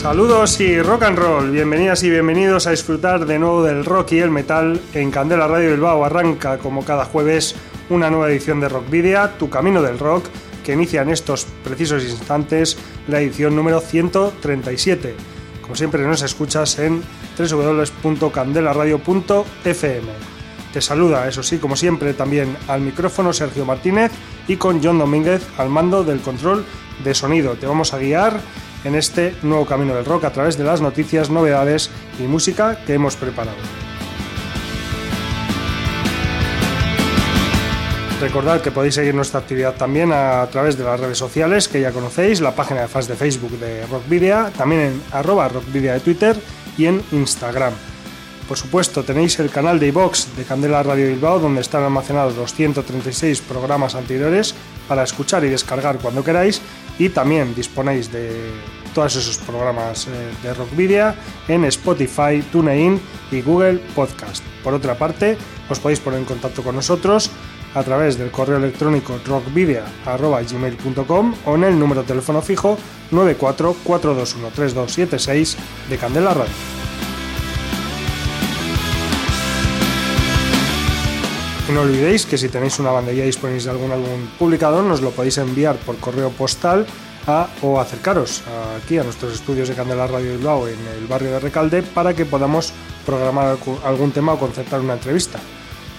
Saludos y rock and roll, bienvenidas y bienvenidos a disfrutar de nuevo del rock y el metal en Candela Radio Bilbao. Arranca como cada jueves una nueva edición de Rock Video, Tu Camino del Rock, que inicia en estos precisos instantes la edición número 137. Como siempre nos escuchas en www.candelaradio.fm. Te saluda, eso sí, como siempre, también al micrófono Sergio Martínez y con John Domínguez al mando del control de sonido. Te vamos a guiar en este nuevo camino del rock a través de las noticias, novedades y música que hemos preparado. Recordad que podéis seguir nuestra actividad también a través de las redes sociales que ya conocéis, la página de fans de Facebook de Rockvidia, también en arroba Rockvidia de Twitter y en Instagram. Por supuesto, tenéis el canal de iVox de Candela Radio Bilbao, donde están almacenados los 136 programas anteriores para escuchar y descargar cuando queráis, y también disponéis de todos esos programas eh, de Rockvidia en Spotify, TuneIn y Google Podcast. Por otra parte, os podéis poner en contacto con nosotros a través del correo electrónico rockvidia.gmail.com o en el número de teléfono fijo 944213276 de Candela Radio. Y no olvidéis que si tenéis una banda y disponible de algún álbum publicado, nos lo podéis enviar por correo postal a, o acercaros aquí a nuestros estudios de Candela Radio Bilbao en el barrio de Recalde para que podamos programar algún tema o concertar una entrevista.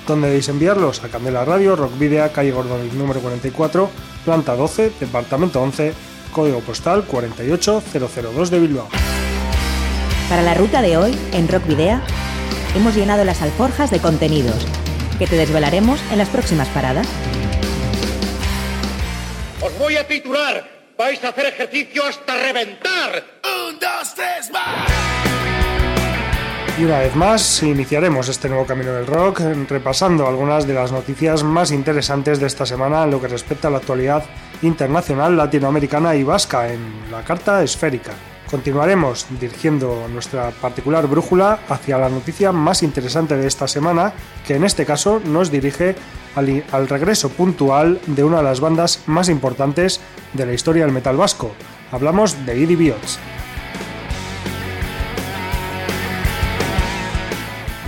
¿Dónde debéis enviarlos? A Candela Radio, Rock Video, calle Gordon número 44, planta 12, departamento 11, código postal 48002 de Bilbao. Para la ruta de hoy, en Rock Video, hemos llenado las alforjas de contenidos que te desvelaremos en las próximas paradas. Os voy a titular. Vais a hacer ejercicio hasta reventar. Un, dos, tres, más. Y una vez más iniciaremos este nuevo camino del rock repasando algunas de las noticias más interesantes de esta semana en lo que respecta a la actualidad internacional, latinoamericana y vasca en la carta esférica. Continuaremos dirigiendo nuestra particular brújula hacia la noticia más interesante de esta semana, que en este caso nos dirige al, regreso puntual de una de las bandas más importantes de la historia del metal vasco. Hablamos de Idi Biots.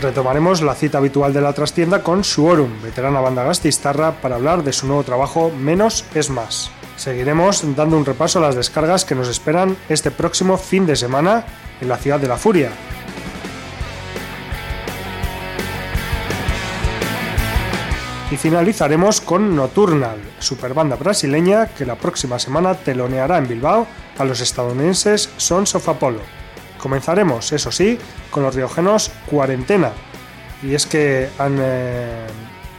Retomaremos la cita habitual de la trastienda con Suorum, veterana banda gastistarra, para hablar de su nuevo trabajo Menos es Más. Seguiremos dando un repaso a las descargas que nos esperan este próximo fin de semana en la ciudad de la Furia. Y finalizaremos con Nocturnal, superbanda brasileña que la próxima semana teloneará en Bilbao a los estadounidenses Sons of Apollo. Comenzaremos, eso sí, con los riojenos Cuarentena. Y es que han, eh,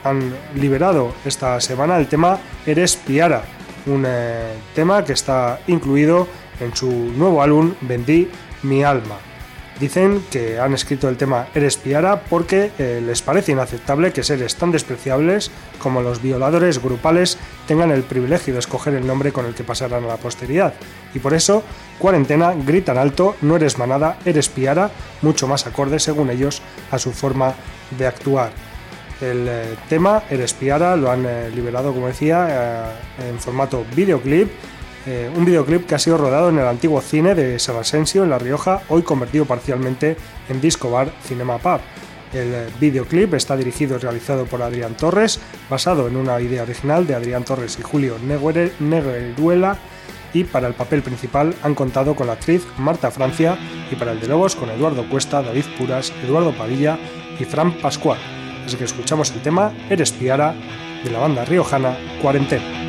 han liberado esta semana el tema Eres Piara, un eh, tema que está incluido en su nuevo álbum Vendí mi alma. Dicen que han escrito el tema Eres Piara porque eh, les parece inaceptable que seres tan despreciables como los violadores grupales tengan el privilegio de escoger el nombre con el que pasarán a la posteridad. Y por eso, Cuarentena gritan alto, no eres manada, eres Piara, mucho más acorde según ellos a su forma de actuar. El eh, tema, Eres Piara, lo han eh, liberado, como decía, eh, en formato videoclip. un videoclip que ha sido rodado en el antiguo cine de en La Rioja, hoy convertido parcialmente en disco bar Cinema Pub. El videoclip está dirigido y realizado por Adrián Torres, basado en una idea original de Adrián Torres y Julio Negueruela, y para el papel principal han contado con la actriz Marta Francia y para el de Lobos con Eduardo Cuesta, David Puras, Eduardo Padilla y Fran Pascual. Así que escuchamos el tema Eres Piara de la banda riojana Cuarentena.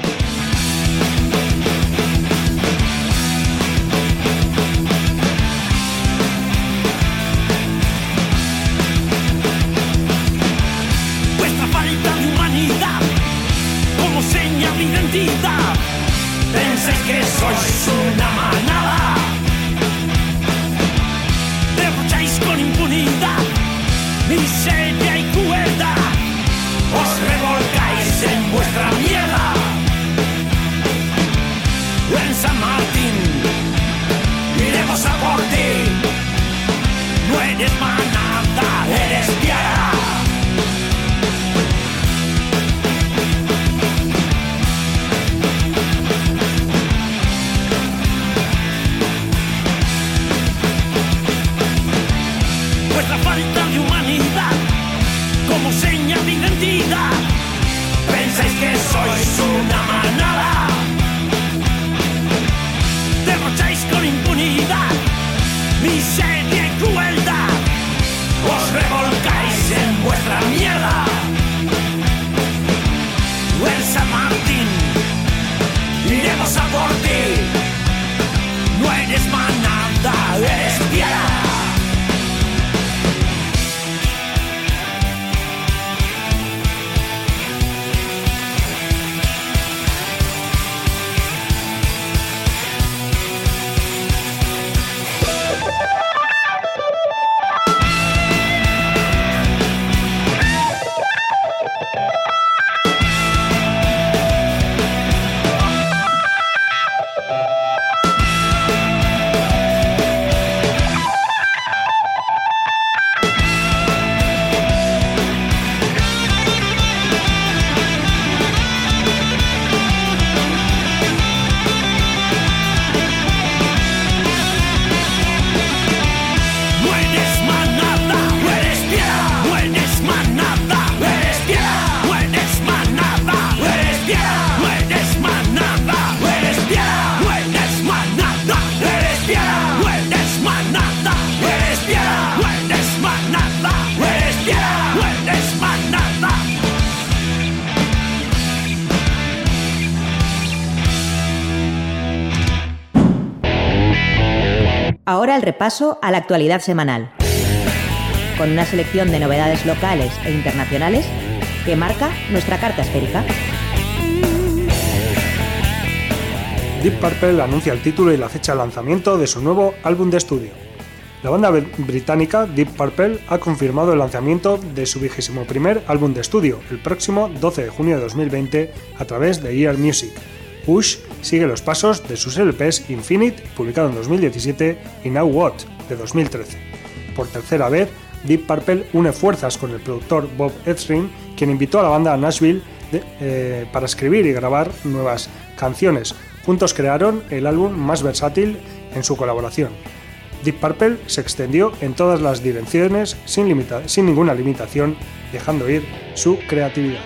El repaso a la actualidad semanal, con una selección de novedades locales e internacionales que marca nuestra carta esférica. Deep Purple anuncia el título y la fecha de lanzamiento de su nuevo álbum de estudio. La banda br- británica Deep Purple ha confirmado el lanzamiento de su vigésimo primer álbum de estudio el próximo 12 de junio de 2020 a través de Ear Music. Push sigue los pasos de sus LPs Infinite, publicado en 2017, y Now What, de 2013. Por tercera vez, Deep Purple une fuerzas con el productor Bob Ezrin, quien invitó a la banda a Nashville eh, para escribir y grabar nuevas canciones. Juntos crearon el álbum más versátil en su colaboración. Deep Purple se extendió en todas las direcciones sin, limita- sin ninguna limitación, dejando ir su creatividad.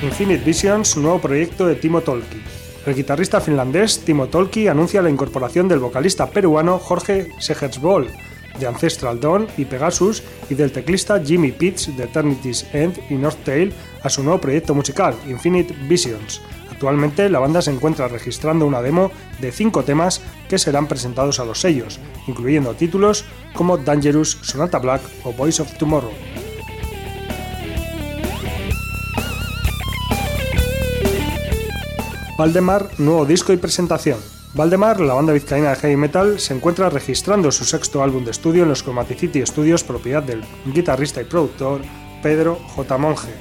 Infinite Visions, nuevo proyecto de Timo Tolki. El guitarrista finlandés Timo Tolki anuncia la incorporación del vocalista peruano Jorge Segersbol, de Ancestral Dawn y Pegasus, y del teclista Jimmy Pitts de Eternity's End y North Tail a su nuevo proyecto musical, Infinite Visions. Actualmente la banda se encuentra registrando una demo de cinco temas que serán presentados a los sellos, incluyendo títulos como Dangerous, Sonata Black o Voice of Tomorrow. Valdemar, nuevo disco y presentación. Valdemar, la banda vizcaína de heavy metal, se encuentra registrando su sexto álbum de estudio en los Chromaticity Studios, propiedad del guitarrista y productor Pedro J. Monge.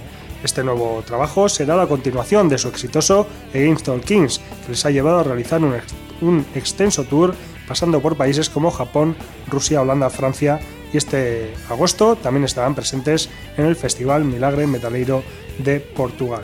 Este nuevo trabajo será la continuación de su exitoso Against Kings, que les ha llevado a realizar un, un extenso tour pasando por países como Japón, Rusia, Holanda, Francia y este agosto también estarán presentes en el Festival Milagre Metaleiro de Portugal.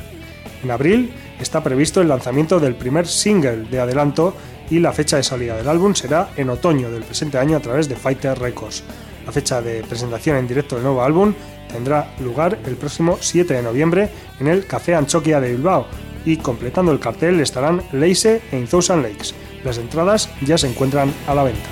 En abril está previsto el lanzamiento del primer single de adelanto y la fecha de salida del álbum será en otoño del presente año a través de Fighter Records. La fecha de presentación en directo del nuevo álbum tendrá lugar el próximo 7 de noviembre en el Café Anchoquia de Bilbao y completando el cartel estarán Leise e In Thousand Lakes. Las entradas ya se encuentran a la venta.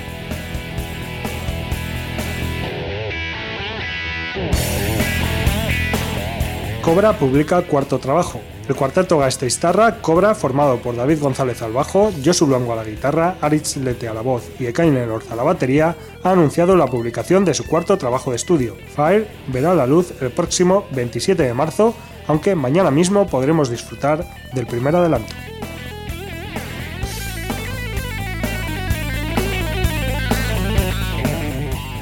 Cobra publica cuarto trabajo. El cuarteto Gasteiztarra cobra, formado por David González al bajo, Josu Luango a la guitarra, Aritz Lete a la voz y Ekainen Orza a la batería, ha anunciado la publicación de su cuarto trabajo de estudio. Fire verá la luz el próximo 27 de marzo, aunque mañana mismo podremos disfrutar del primer adelanto.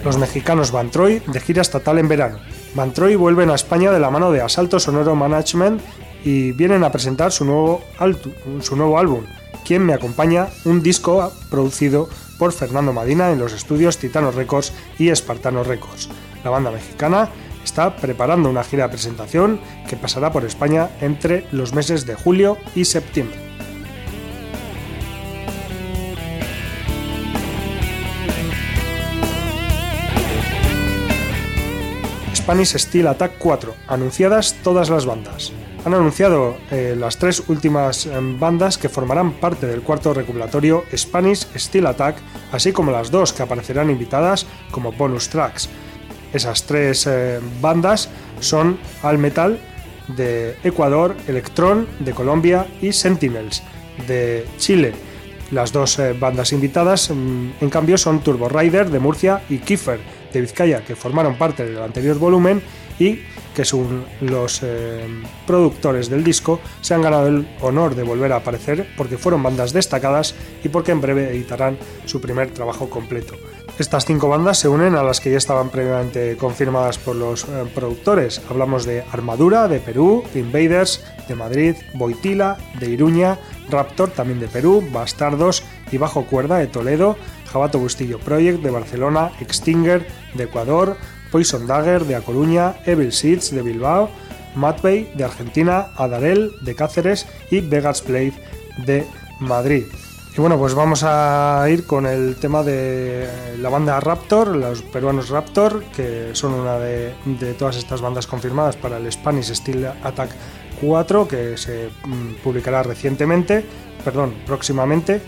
Los mexicanos Van Troy de gira estatal en verano. Van Troy vuelven a España de la mano de Asalto Sonoro Management y vienen a presentar su nuevo, su nuevo álbum, Quien me acompaña, un disco producido por Fernando Madina en los estudios Titano Records y Espartano Records. La banda mexicana está preparando una gira de presentación que pasará por España entre los meses de julio y septiembre. Spanish Steel Attack 4, anunciadas todas las bandas. Han anunciado eh, las tres últimas em, bandas que formarán parte del cuarto recopilatorio Spanish Steel Attack, así como las dos que aparecerán invitadas como bonus tracks. Esas tres eh, bandas son Al Metal de Ecuador, Electron de Colombia y Sentinels de Chile. Las dos eh, bandas invitadas, mm, en cambio, son Turbo Rider de Murcia y Kiefer de Vizcaya que formaron parte del anterior volumen y que según los eh, productores del disco se han ganado el honor de volver a aparecer porque fueron bandas destacadas y porque en breve editarán su primer trabajo completo. Estas cinco bandas se unen a las que ya estaban previamente confirmadas por los eh, productores. Hablamos de Armadura de Perú, Invaders de Madrid, Boitila de Iruña, Raptor también de Perú, Bastardos y Bajo Cuerda de Toledo, Jabato Bustillo Project de Barcelona, Extinger de Ecuador, Poison Dagger de A Coruña, Evil Seeds de Bilbao, Matbay de Argentina, Adarel de Cáceres y Vegas Blade de Madrid. Y bueno, pues vamos a ir con el tema de la banda Raptor, los peruanos Raptor, que son una de, de todas estas bandas confirmadas para el Spanish Steel Attack 4, que se mm, publicará recientemente, perdón, próximamente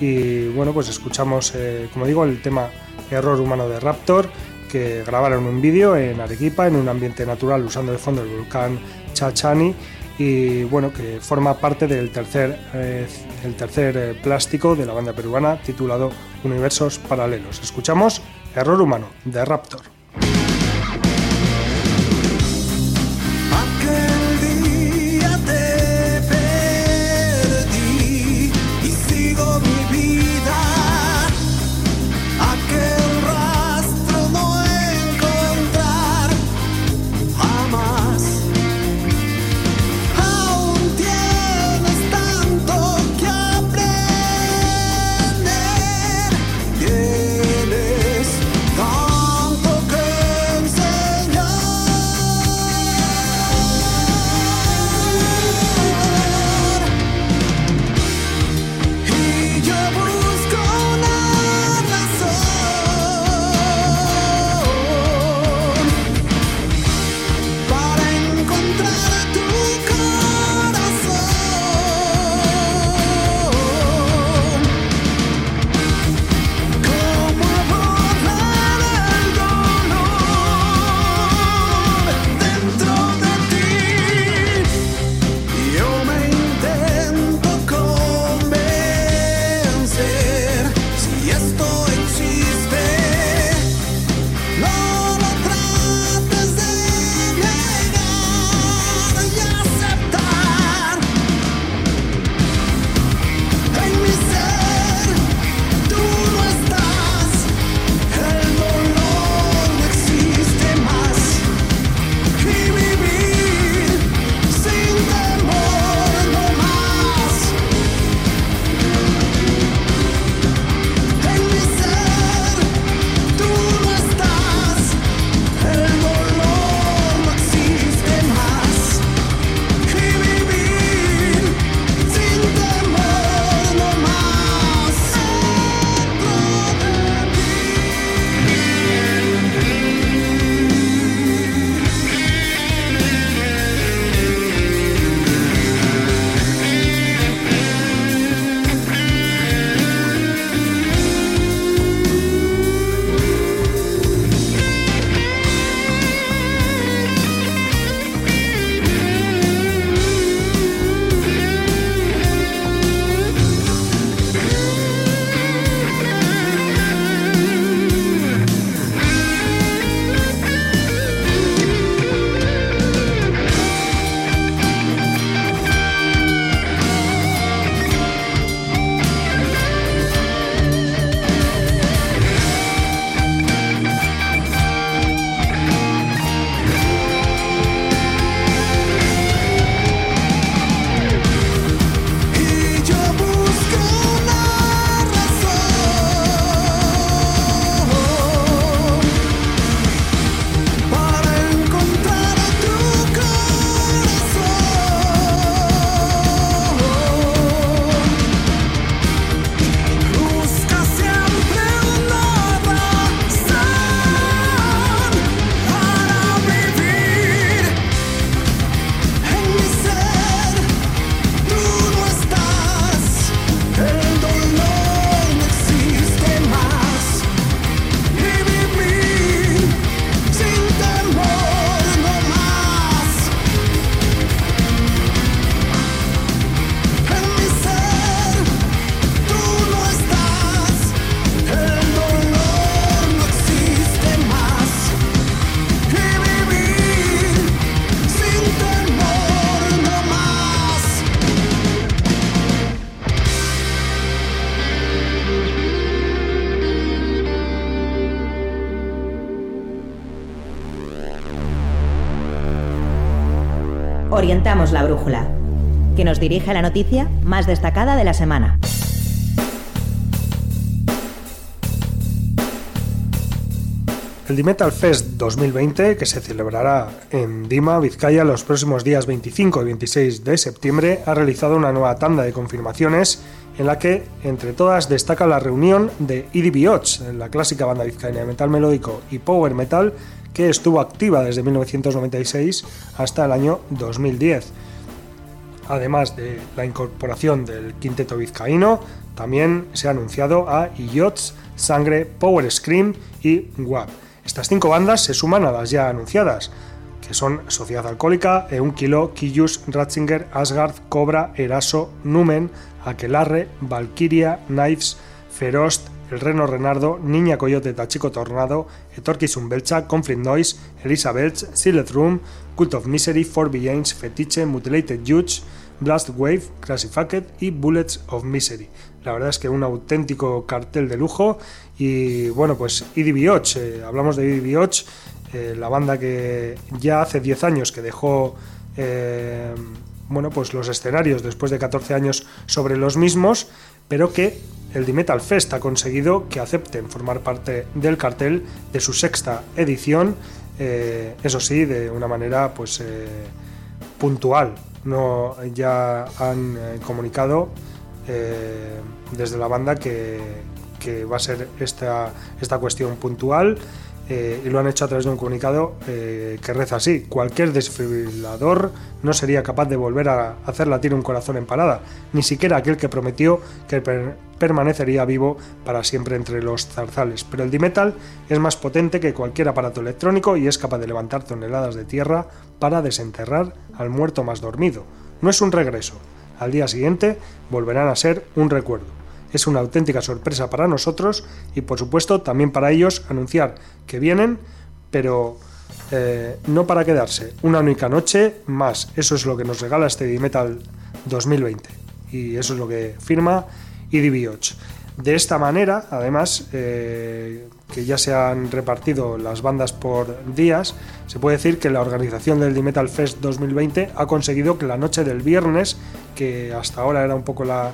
y bueno, pues escuchamos, eh, como digo, el tema Error Humano de Raptor, que grabaron un vídeo en Arequipa, en un ambiente natural, usando de fondo el volcán Chachani, y bueno, que forma parte del tercer, eh, el tercer eh, plástico de la banda peruana titulado Universos Paralelos. Escuchamos Error Humano de Raptor. La brújula, que nos dirige a la noticia más destacada de la semana. El Dimetal Fest 2020, que se celebrará en Dima, Vizcaya, los próximos días 25 y 26 de septiembre, ha realizado una nueva tanda de confirmaciones en la que, entre todas, destaca la reunión de EDB Odds, la clásica banda vizcaína de metal melódico y power metal que estuvo activa desde 1996 hasta el año 2010. Además de la incorporación del quinteto vizcaíno, también se ha anunciado a IOTS, Sangre, Power Scream y WAP. Estas cinco bandas se suman a las ya anunciadas, que son Sociedad Alcohólica, Eunquilo, Killus, Ratzinger, Asgard, Cobra, Eraso, Numen, Aquelarre, Valkyria, Knives, Ferost, El Reno Renardo, Niña Coyote Tachico Tornado, Etorkizun Belcha, Conflict Noise, Elizabeth, Sealed Room, Cult of Misery, Four Beings, Fetiche, Mutilated Judge, Blast Wave, Classified y Bullets of Misery. La verdad es que un auténtico cartel de lujo y bueno, pues EDB eh, hablamos de EDB eh, la banda que ya hace 10 años que dejó eh, bueno, pues los escenarios después de 14 años sobre los mismos, pero que el D-Metal Fest ha conseguido que acepten formar parte del cartel de su sexta edición, eso sí, de una manera pues puntual. No, ya han comunicado desde la banda que, que va a ser esta, esta cuestión puntual eh, y lo han hecho a través de un comunicado eh, que reza así. Cualquier desfibrilador no sería capaz de volver a hacer latir un corazón en parada, ni siquiera aquel que prometió que permanecería vivo para siempre entre los zarzales. Pero el dimetal es más potente que cualquier aparato electrónico y es capaz de levantar toneladas de tierra para desenterrar al muerto más dormido. No es un regreso. Al día siguiente volverán a ser un recuerdo es una auténtica sorpresa para nosotros y por supuesto también para ellos anunciar que vienen, pero eh, no para quedarse. Una única noche más. Eso es lo que nos regala este Metal 2020 y eso es lo que firma EDB8. De esta manera, además, eh, que ya se han repartido las bandas por días, se puede decir que la organización del D-Metal Fest 2020 ha conseguido que la noche del viernes, que hasta ahora era un poco la,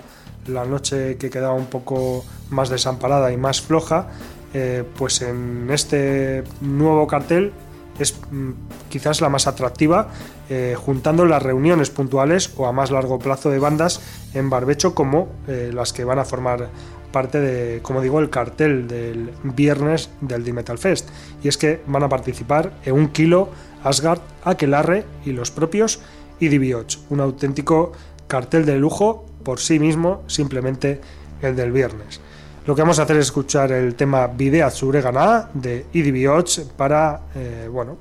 la noche que quedaba un poco más desamparada y más floja, eh, pues en este nuevo cartel es mm, quizás la más atractiva, eh, juntando las reuniones puntuales o a más largo plazo de bandas en barbecho como eh, las que van a formar parte de, como digo, el cartel del viernes del D-Metal Fest. Y es que van a participar en un kilo Asgard, Aquelarre y los propios IDB8, un auténtico cartel de lujo por sí mismo, simplemente el del viernes. Lo que vamos a hacer es escuchar el tema Videa Ganá de EDB para, eh, bueno,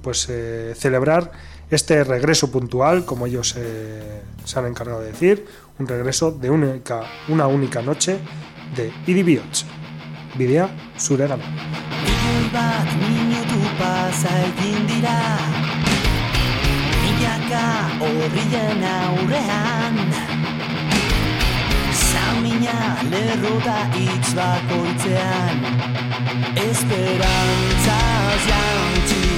pues eh, celebrar este regreso puntual, como ellos eh, se han encargado de decir, un regreso de única, una única noche de EDB Videa Zuregana. Samina lerro da hitz bakoitzean. Esperantzaz jantzi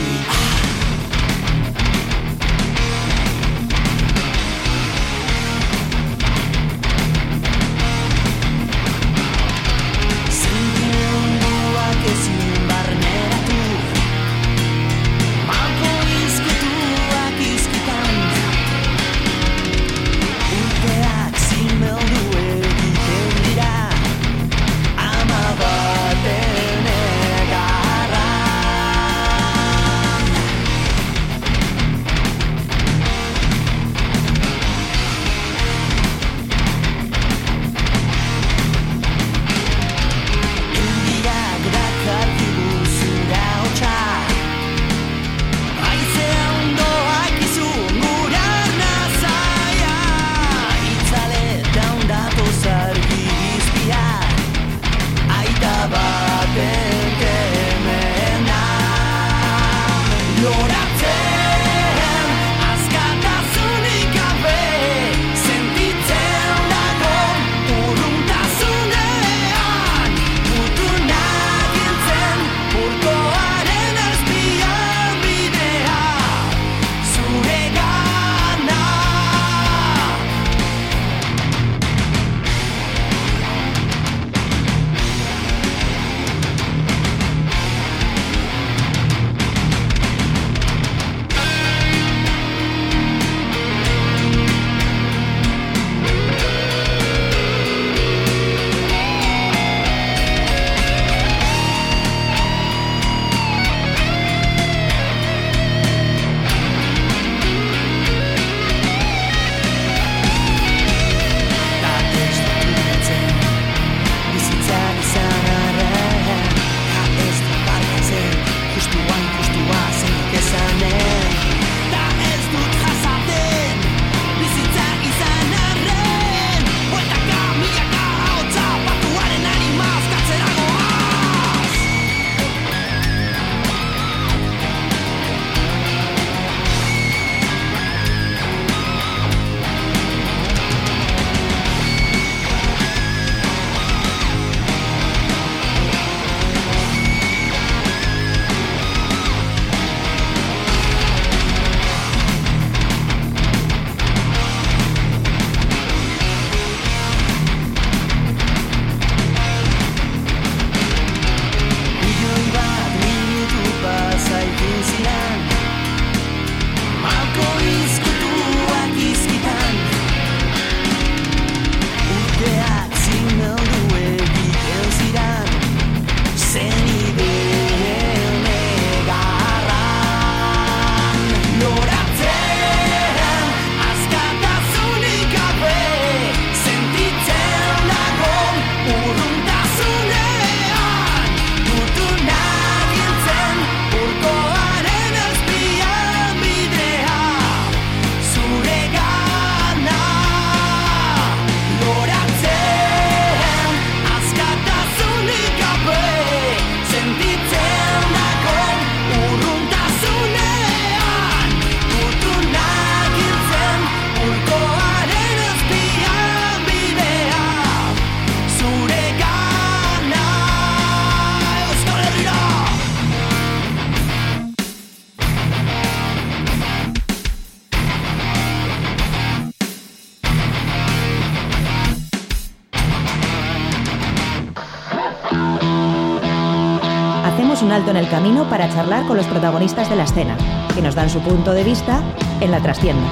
un alto en el camino para charlar con los protagonistas de la escena, que nos dan su punto de vista en la trastienda.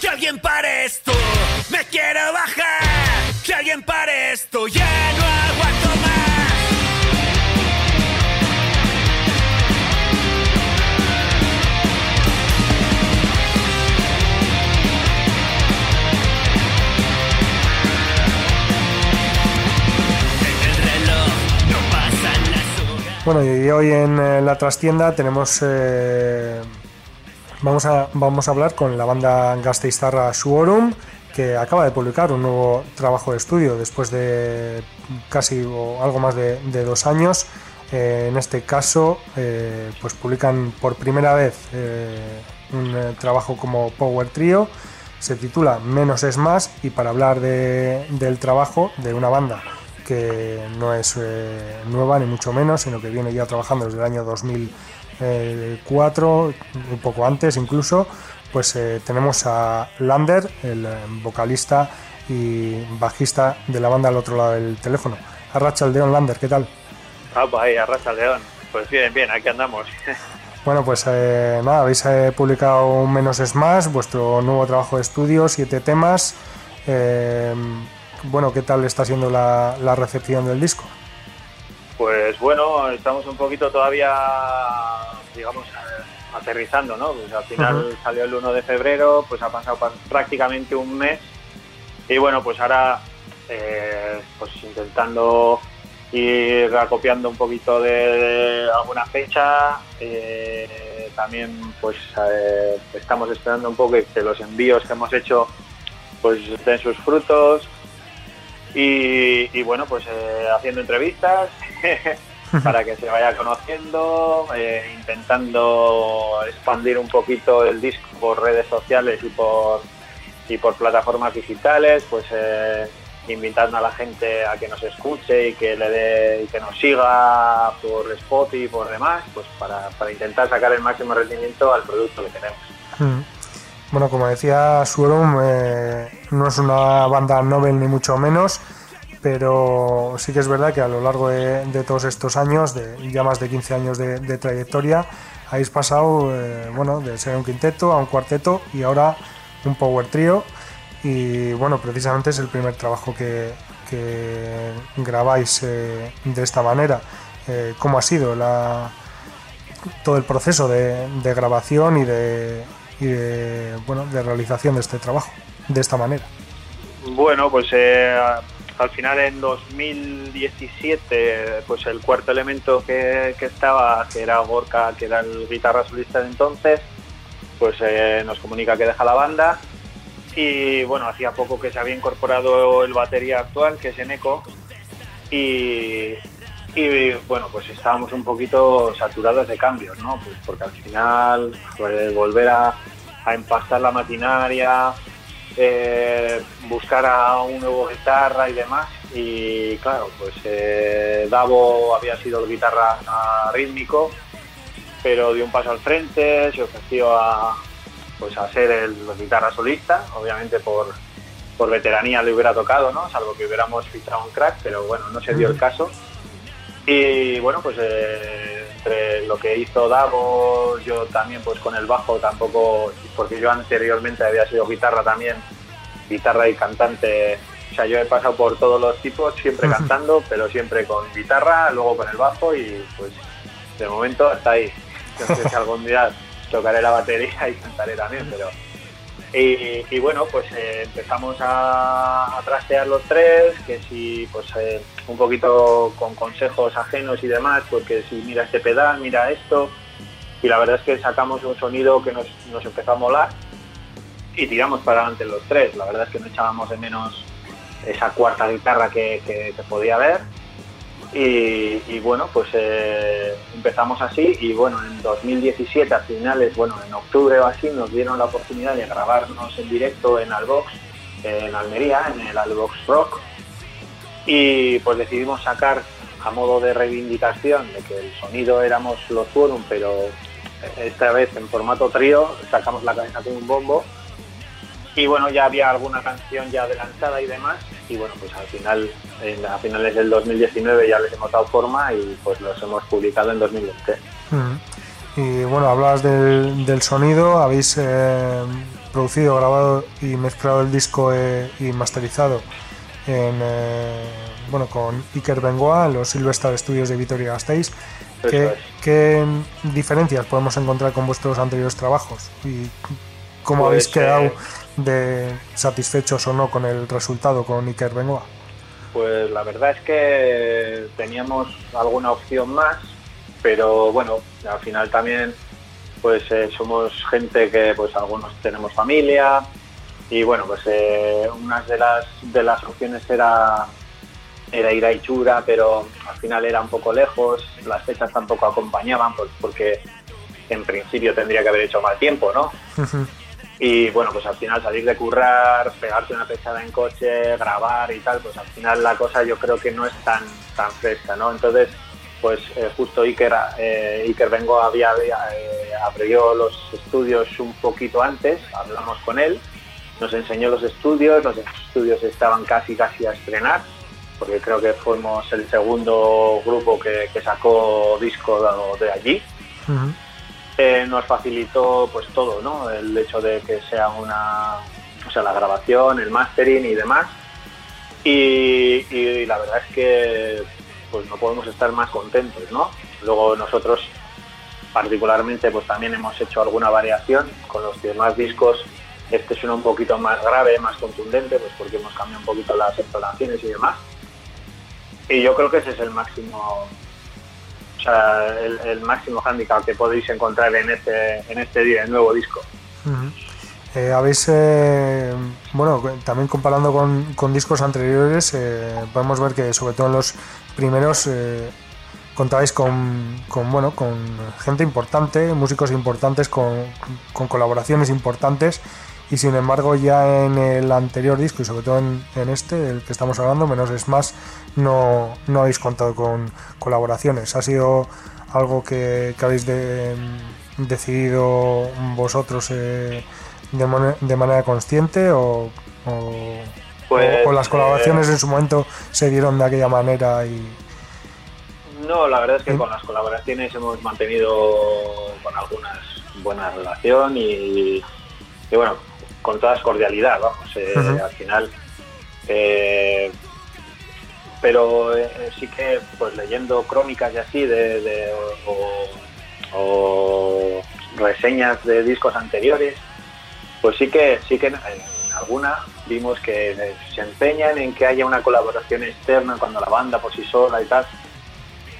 Que alguien pare esto, me quiero bajar. Que alguien pare esto, Bueno, y hoy en eh, la trastienda tenemos. eh, vamos, a, vamos a hablar con la banda gasteiztarra Suorum, que acaba de publicar un nuevo trabajo de estudio después de casi o algo más de, dos años. Eh, en este caso, pues publican por primera vez un trabajo como Power Trio. Se titula Menos es más y para hablar de- del trabajo de una banda que no es eh, nueva ni mucho menos, sino que viene ya trabajando desde el año 2004, un poco antes incluso, pues eh, tenemos a Lander, el eh, vocalista y bajista de la banda al otro lado del teléfono. Arracha el Deon Lander, ¿qué tal? Ah, pues ahí, arrasa el león. Pues bien, bien, aquí andamos. Bueno, pues eh, nada, habéis eh, publicado un Menos es Más, vuestro nuevo trabajo de estudio, siete temas. Eh, bueno, ¿qué tal está siendo la, la recepción del disco? Pues bueno, estamos un poquito todavía, digamos, aterrizando, ¿no? Pues al final salió el 1 de febrero, pues ha pasado pa- prácticamente un mes. Y bueno, pues ahora, eh, pues intentando ir acopiando un poquito de alguna fecha. eh, también, pues eh, estamos esperando un poco que los envíos que hemos hecho, pues den sus frutos. Y, bueno, pues eh, haciendo entrevistas para que se vaya conociendo, eh, intentando expandir un poquito el disco por redes sociales y por, y por plataformas digitales, pues eh, invitando a la gente a que nos escuche y que le dé y que nos siga por Spotify y por demás, pues para, para intentar sacar el máximo rendimiento al producto que tenemos. Mm. Bueno, como decía Suorum, eh, no es una banda novel ni mucho menos, pero sí que es verdad que a lo largo de, todos estos años, de ya más de 15 años de, trayectoria, habéis pasado eh, bueno, de ser un quinteto a un cuarteto y ahora un power trio. Y bueno, precisamente es el primer trabajo que, grabáis eh, de esta manera. Eh, ¿Cómo ha sido todo el proceso de grabación y de, y de, bueno, de realización de este trabajo de esta manera. Bueno, pues eh, al final en 2017, pues el cuarto elemento que, que estaba, que era Gorka, que era el guitarra solista de entonces, pues eh, nos comunica que deja la banda. Y bueno, hacía poco que se había incorporado el batería actual, que es Eneco. Y, y bueno, pues estábamos un poquito saturados de cambios, ¿no? Pues porque al final, pues, volver a, a empastar la maquinaria, eh, buscar a un nuevo guitarra y demás. Y claro, pues eh, Davo había sido el guitarra rítmico, pero dio un paso al frente, se ofreció a, pues, a ser el guitarra solista, obviamente por, por veteranía le hubiera tocado, ¿no? Salvo que hubiéramos fichado un crack, pero bueno, no se dio el caso. Y bueno, pues eh, entre lo que hizo Davo, yo también pues con el bajo tampoco, porque yo anteriormente había sido guitarra también, guitarra y cantante, o sea, yo he pasado por todos los tipos, siempre cantando, pero siempre con guitarra, luego con el bajo y pues de momento hasta ahí. Si algún día tocaré la batería y cantaré también, pero... Y, bueno, pues eh, empezamos a, trastear los tres, que si pues eh, un poquito con consejos ajenos y demás, porque si mira este pedal, mira esto, y la verdad es que sacamos un sonido que nos, nos empezó a molar y tiramos para adelante los tres. La verdad es que no echábamos de menos esa cuarta guitarra que, que- que podía haber. Y, bueno, pues eh, empezamos así y bueno, en 2017 a finales, bueno, en octubre o así nos dieron la oportunidad de grabarnos en directo en Albox, en Almería, en el Albox Rock. Y pues decidimos sacar a modo de reivindicación de que el sonido éramos los Forum, pero esta vez en formato trío, sacamos la cabeza con un bombo Y bueno, ya había alguna canción ya adelantada y demás. Y bueno, pues al final, en- a finales del 2019 ya les hemos dado forma y pues los hemos publicado en 2020. Ujú. Y bueno, hablabas del, del sonido, habéis eh, producido, grabado y mezclado el disco eh, y masterizado en, eh, bueno, con Iker Bengoa en los Silvestar Studios de Vitoria-Gasteiz. Eso ¿Qué, es. qué diferencias podemos encontrar con vuestros anteriores trabajos? ¿Y cómo Pues, habéis quedado de satisfechos o no con el resultado con Iker Bengoa? Pues la verdad es que teníamos alguna opción más, pero bueno, al final también pues eh, somos gente que pues algunos tenemos familia y bueno pues eh, una de las de las opciones era era ir a Ichura, pero al final era un poco lejos, las fechas tampoco acompañaban pues, porque en principio tendría que haber hecho mal tiempo, ¿no? Y bueno, pues al final salir de currar, pegarte una pesada en coche, grabar y tal, pues al final la cosa yo creo que no es tan, tan fresca, ¿no? Entonces, pues eh, justo Iker, eh, Iker Bengo había, eh, abrió los estudios un poquito antes, hablamos con él, nos enseñó los estudios, los estudios estaban casi casi a estrenar, porque creo que fuimos el segundo grupo que, sacó disco de- allí. Eh, nos facilitó pues todo, ¿no? El hecho de que sea una, o sea, la grabación, el mastering y demás. Y, la verdad es que pues no podemos estar más contentos, ¿no? Luego nosotros particularmente pues también hemos hecho alguna variación con los demás discos. Este suena un poquito más grave, más contundente, pues porque hemos cambiado un poquito las entonaciones y demás. Y yo creo que ese es el máximo o sea, el, el máximo handicap que podéis encontrar en este, en este día, el nuevo disco. Eh, habéis, eh, bueno, también comparando con, con discos anteriores, eh, podemos ver que sobre todo en los primeros eh, contabais con, con, bueno, con gente importante, músicos importantes, con, con colaboraciones importantes y sin embargo ya en el anterior disco y sobre todo en, en este, del que estamos hablando, Menos es Más, no, no habéis contado con colaboraciones. ¿Ha sido algo que, que habéis de- decidido vosotros eh, de, mane- de manera consciente o, o- Pues, o- o las colaboraciones eh, en su momento se dieron de aquella manera y No, la verdad es que ¿Sí? con las colaboraciones hemos mantenido con algunas buena relación y, y bueno, con toda cordialidad, vamos, eh, al final. eh, pero eh, sí que pues leyendo crónicas y así de, de- o, o reseñas de discos anteriores, pues sí que sí que en, alguna vimos que se empeñan en que haya una colaboración externa cuando la banda por sí sola y tal.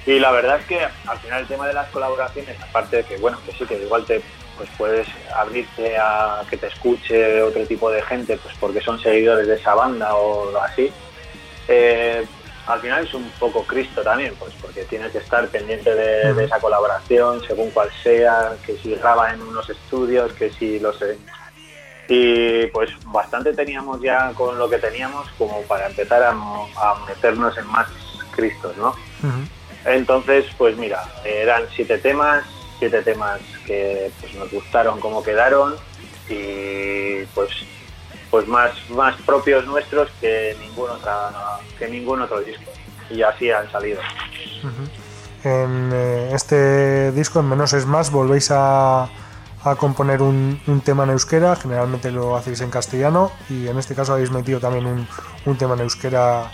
Y la verdad es que al final el tema de las colaboraciones, aparte de que bueno, que sí que igual te pues puedes abrirte a que te escuche otro tipo de gente, pues porque son seguidores de esa banda o así. eh, al final es un poco Cristo también, pues porque tienes que estar pendiente de, de esa colaboración, según cual sea, que si graba en unos estudios, que si lo sé. Y pues bastante teníamos ya con lo que teníamos como para empezar a, meternos en más Cristos, ¿no? Entonces, pues mira, eran siete temas, siete temas que pues, nos gustaron como quedaron y pues pues más más propios nuestros que ningún otra que ningún otro disco y así han salido. En eh, este disco, en Menos es Más, volvéis a, a componer un, un tema en euskera, generalmente lo hacéis en castellano, y en este caso habéis metido también un, un tema en euskera,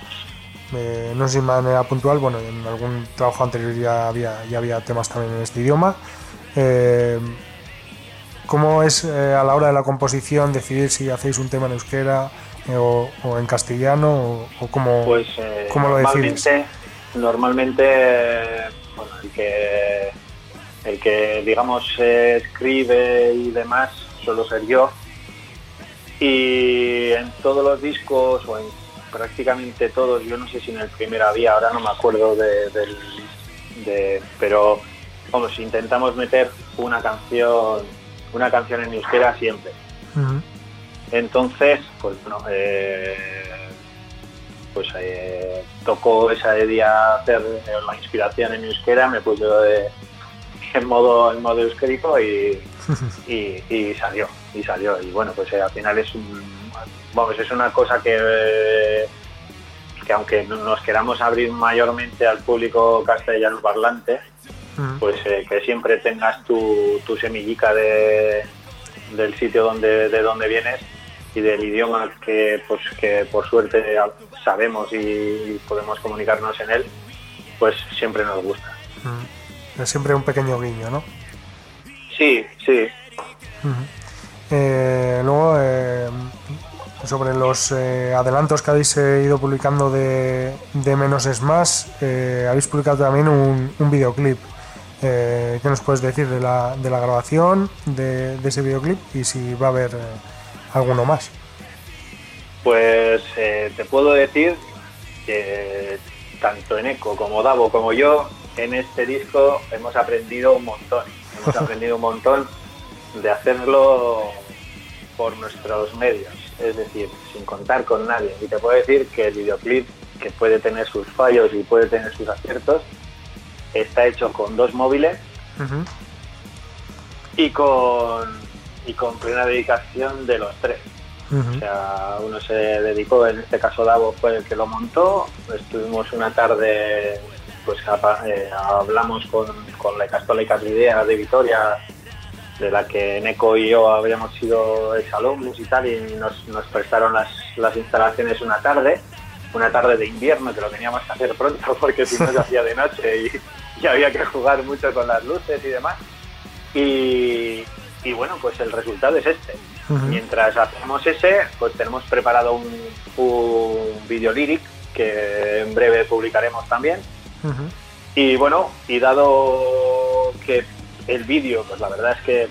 eh, no sé si de manera puntual, bueno, en algún trabajo anterior ya había, ya había temas también en este idioma. Eh, ¿Cómo es eh, a la hora de la composición decidir si hacéis un tema en euskera eh, o, o en castellano o, o cómo, Pues eh, cómo lo decides? normalmente bueno, el que el que digamos escribe y demás suelo ser yo y en todos los discos o en prácticamente todos yo no sé si en el primero había ahora no me acuerdo de, del de pero vamos intentamos meter una canción una canción en euskera siempre entonces, pues bueno, eh, pues eh, tocó ese día hacer eh, la inspiración en euskera, me puse de- en modo en modo euskérico y, y, y salió, y salió. Y bueno, pues eh, al final es un vamos, es una cosa que, que aunque no- nos queramos abrir mayormente al público castellano parlante, pues eh, que siempre tengas tu, tu semillica de, del sitio donde, de donde vienes y del idioma que, pues, que por suerte sabemos y podemos comunicarnos en él, pues siempre nos gusta. Es siempre un pequeño guiño, ¿no? Sí, sí, Ujú. Eh, luego, eh, sobre los eh, adelantos que habéis eh, ido publicando de, de Menos es Más, eh, habéis publicado también un, un videoclip. Eh, ¿Qué nos puedes decir de la, de la grabación de, de ese videoclip y si va a haber eh, alguno más? Pues te puedo decir que tanto Eneco como Davo como yo en este disco hemos aprendido un montón. Hemos aprendido un montón de hacerlo por nuestros medios, es decir, sin contar con nadie. Y te puedo decir que el videoclip, que puede tener sus fallos y puede tener sus aciertos, está hecho con dos móviles y con, y con plena dedicación de los tres. O sea, uno se dedicó, en este caso Davo fue el que lo montó, estuvimos una tarde, pues eh, hablamos con, con la Católica Idea de Vitoria, de la que Neco y yo habíamos sido exalumnos y tal, y nos, nos prestaron las, las instalaciones una tarde, una tarde de invierno que lo teníamos que hacer pronto porque si no se hacía de noche y, y había que jugar mucho con las luces y demás. Y, y bueno, pues el resultado es este. Mientras hacemos ese, pues tenemos preparado un, un video lyric que en breve publicaremos también. Y bueno, y dado que el vídeo, pues la verdad es que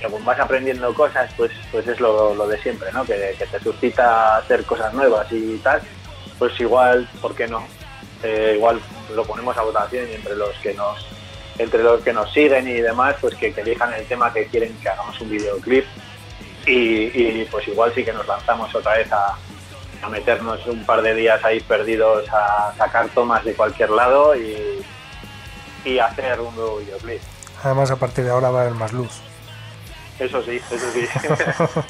según vas aprendiendo cosas, pues, pues es lo, de siempre, ¿no? Que, te suscita hacer cosas nuevas y tal, pues igual, ¿por qué no? Eh, igual lo ponemos a votación entre los que nos entre los que nos siguen y demás, pues que, que elijan el tema que quieren que hagamos un videoclip y, y, pues igual sí que nos lanzamos otra vez a, a meternos un par de días ahí perdidos a sacar tomas de cualquier lado y, y hacer un nuevo videoclip. Además, a partir de ahora va a haber más luz. Eso sí, eso sí.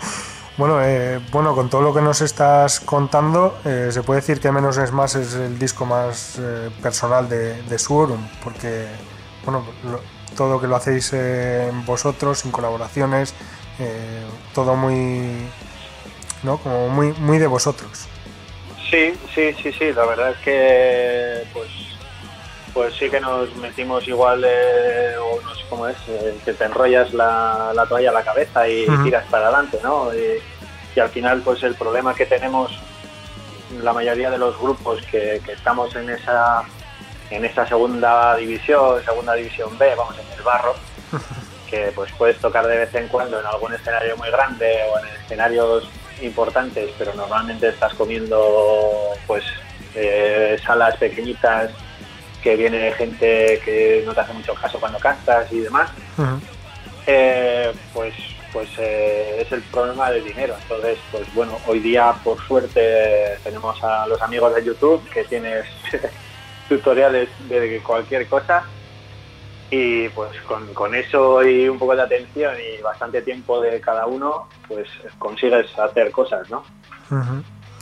Bueno, eh, bueno, con todo lo que nos estás contando, eh, se puede decir que Menos es Más es el disco más eh, personal de, de Suorum, porque bueno, lo- todo que lo hacéis eh, vosotros, sin colaboraciones, todo muy, ¿no? Como muy, muy de vosotros. Sí, sí, sí, sí, la verdad es que pues pues sí que nos metimos igual eh, o no sé cómo es, eh, que te enrollas la, la toalla a la cabeza y Ujú. tiras para adelante, ¿no? Y, y al final pues el problema que tenemos la mayoría de los grupos que, que estamos en esa en esa segunda división, segunda división B, vamos en el barro, que pues puedes tocar de vez en cuando en algún escenario muy grande o en escenarios importantes, pero normalmente estás comiendo pues eh, salas pequeñitas que viene gente que no te hace mucho caso cuando cantas y demás, eh, pues pues eh, es el problema del dinero. Entonces, pues bueno, hoy día por suerte tenemos a los amigos de YouTube que tienes tutoriales de cualquier cosa y pues con, con eso y un poco de atención y bastante tiempo de cada uno, pues consigues hacer cosas, ¿no?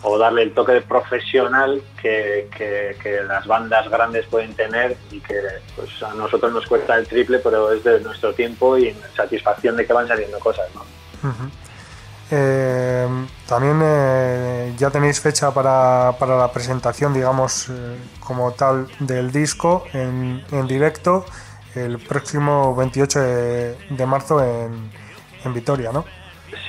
O darle el toque profesional que, que- las bandas grandes pueden tener y que pues, a nosotros nos cuesta el triple, pero es de nuestro tiempo y satisfacción de que van saliendo cosas. ¿no? Eh, también eh, ya tenéis fecha para, para la presentación, digamos, eh, como tal del disco en, en directo el próximo 28 de, de marzo en, en Vitoria, ¿no?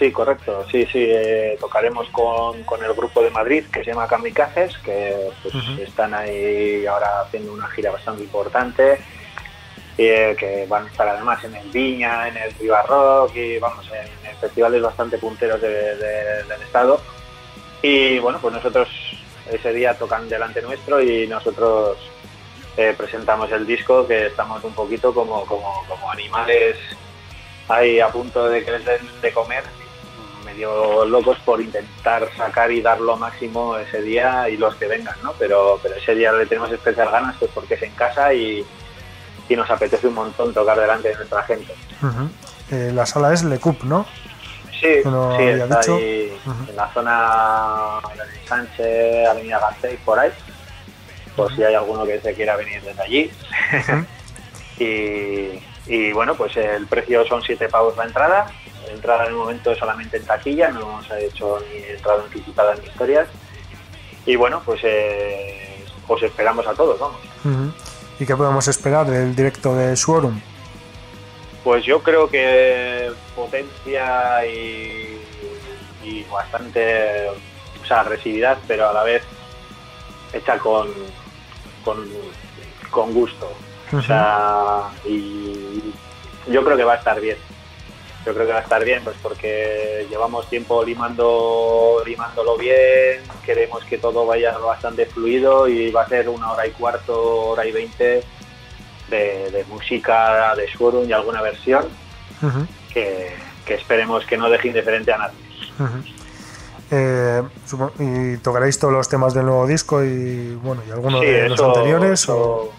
Sí, correcto. Sí, sí, eh, tocaremos con, con el grupo de Madrid que se llama Kamikazes, que pues, están ahí ahora haciendo una gira bastante importante. y, eh, que van a estar además en el Viña, en el Viva Rock y vamos, en, en festivales bastante punteros de- de- del estado. Y bueno, pues nosotros ese día tocan delante nuestro y nosotros eh, presentamos el disco que estamos un poquito como, como, como animales ahí a punto de que les den de comer, medio locos por intentar sacar y dar lo máximo ese día y los que vengan, ¿no? Pero, pero ese día le tenemos especial ganas pues porque es en casa y, y nos apetece un montón tocar delante de nuestra gente. Eh, la sala es Le Cup, ¿no? Sí, sí, está dicho. ahí Ujú. en la zona de Sánchez, Avenida Gasteiz, por ahí. Por si hay alguno que se quiera venir desde allí. y, y bueno, pues el precio son 7 pavos la entrada. Entrada en el momento solamente en taquilla, no hemos hecho ni entrada anticipada ni historias. Y bueno, pues eh, os esperamos a todos, vamos. ¿Y qué podemos esperar del directo de Suorum? Pues yo creo que potencia y, y bastante o sea, agresividad, pero a la vez hecha con, con, con gusto. O sea, y yo creo que va a estar bien. Yo creo que va a estar bien, pues porque llevamos tiempo limando, limándolo bien, queremos que todo vaya bastante fluido y va a ser una hora y cuarto, hora y veinte de, de música de Suorum y alguna versión que, que esperemos que no deje indiferente a nadie. Eh, ¿Y tocaréis todos los temas del nuevo disco y bueno y algunos Sí, de los anteriores? eso- o-